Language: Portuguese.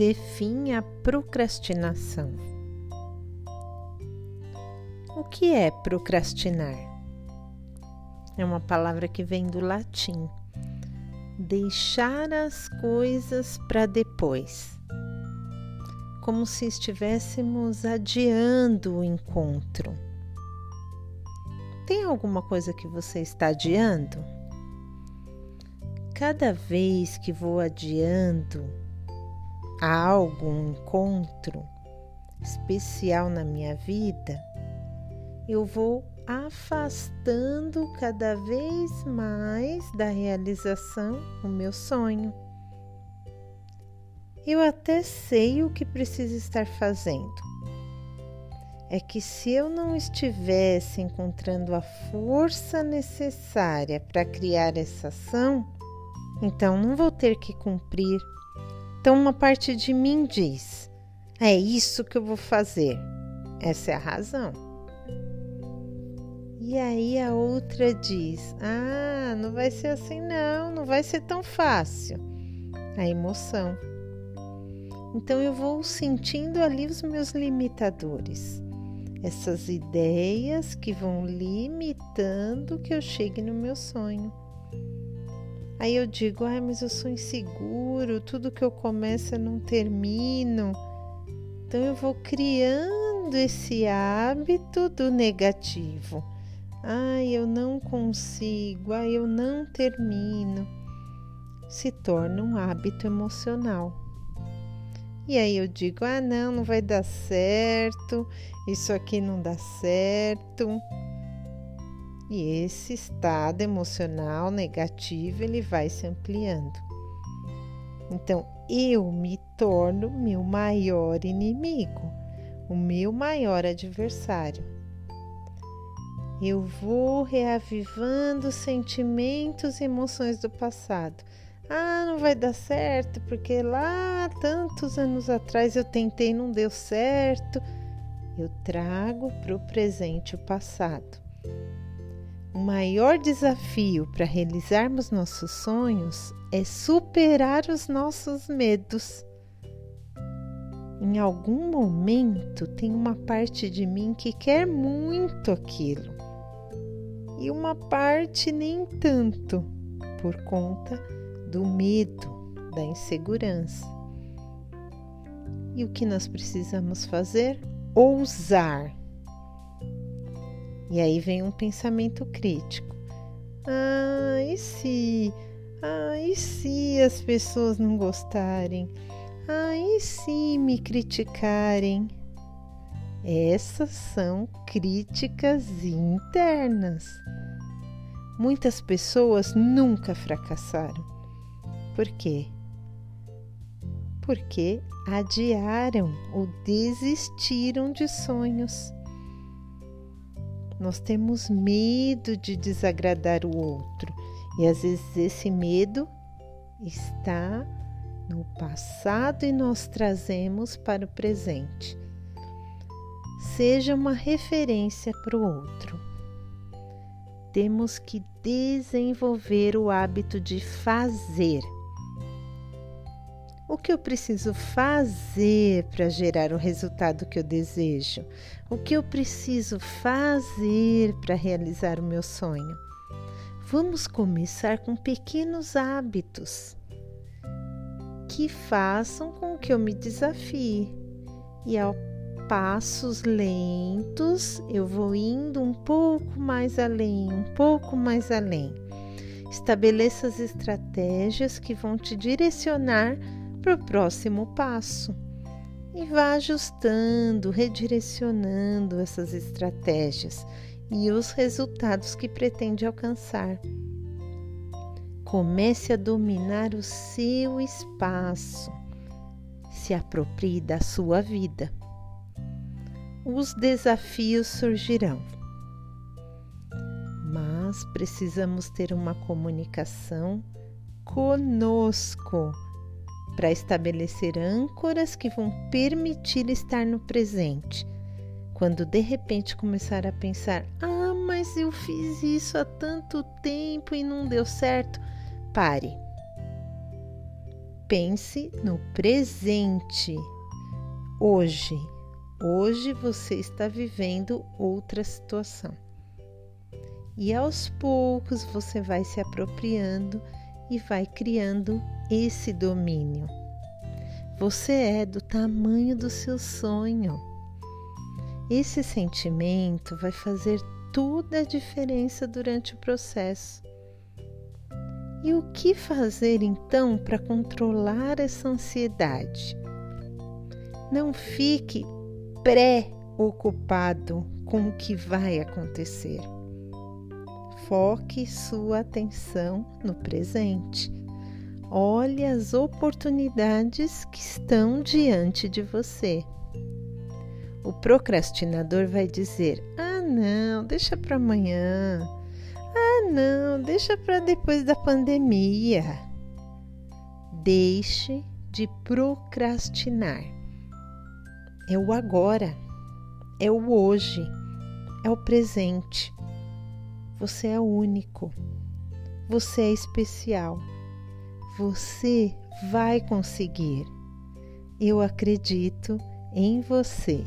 dê fim à procrastinação. O que é procrastinar? É uma palavra que vem do latim. Deixar as coisas para depois. Como se estivéssemos adiando o encontro. Tem alguma coisa que você está adiando? Cada vez que vou adiando algo, um encontro especial na minha vida, eu vou afastando cada vez mais da realização o meu sonho. Eu até sei o que preciso estar fazendo. É que se eu não estivesse encontrando a força necessária para criar essa ação, então não vou ter que cumprir. Então, uma parte de mim diz: é isso que eu vou fazer. Essa é a razão. E aí a outra diz: Ah, não vai ser assim, não, não vai ser tão fácil. A emoção. Então eu vou sentindo ali os meus limitadores, essas ideias que vão limitando que eu chegue no meu sonho. Aí eu digo: Ah, mas eu sou inseguro, tudo que eu começo eu não termino. Então eu vou criando esse hábito do negativo ai, eu não consigo, ai, eu não termino, se torna um hábito emocional. E aí eu digo: ah, não, não vai dar certo, isso aqui não dá certo. E esse estado emocional negativo ele vai se ampliando. Então eu me torno meu maior inimigo, o meu maior adversário eu vou reavivando sentimentos e emoções do passado. Ah, não vai dar certo porque lá tantos anos atrás eu tentei não deu certo. Eu trago para o presente o passado. O maior desafio para realizarmos nossos sonhos é superar os nossos medos. Em algum momento tem uma parte de mim que quer muito aquilo e uma parte nem tanto, por conta do medo, da insegurança. E o que nós precisamos fazer? Ousar. E aí vem um pensamento crítico. Ah, e se? Ah, e se as pessoas não gostarem? Ah, e se me criticarem? Essas são críticas internas. Muitas pessoas nunca fracassaram. Por quê? Porque adiaram ou desistiram de sonhos. Nós temos medo de desagradar o outro e às vezes esse medo está no passado e nós trazemos para o presente seja uma referência para o outro. Temos que desenvolver o hábito de fazer. O que eu preciso fazer para gerar o resultado que eu desejo? O que eu preciso fazer para realizar o meu sonho? Vamos começar com pequenos hábitos que façam com que eu me desafie e ao passos lentos, eu vou indo um pouco mais além, um pouco mais além. Estabeleça as estratégias que vão te direcionar para o próximo passo e vá ajustando, redirecionando essas estratégias e os resultados que pretende alcançar. Comece a dominar o seu espaço, se aproprie da sua vida os desafios surgirão. Mas precisamos ter uma comunicação conosco para estabelecer âncoras que vão permitir estar no presente. Quando de repente começar a pensar: ah, mas eu fiz isso há tanto tempo e não deu certo, pare. pense no presente, hoje. Hoje você está vivendo outra situação. E aos poucos você vai se apropriando e vai criando esse domínio. Você é do tamanho do seu sonho. Esse sentimento vai fazer toda a diferença durante o processo. E o que fazer então para controlar essa ansiedade? Não fique preocupado com o que vai acontecer. Foque sua atenção no presente. Olhe as oportunidades que estão diante de você. O procrastinador vai dizer: Ah, não, deixa para amanhã. Ah, não, deixa para depois da pandemia. Deixe de procrastinar. É o agora, é o hoje, é o presente. Você é único, você é especial, você vai conseguir. Eu acredito em você.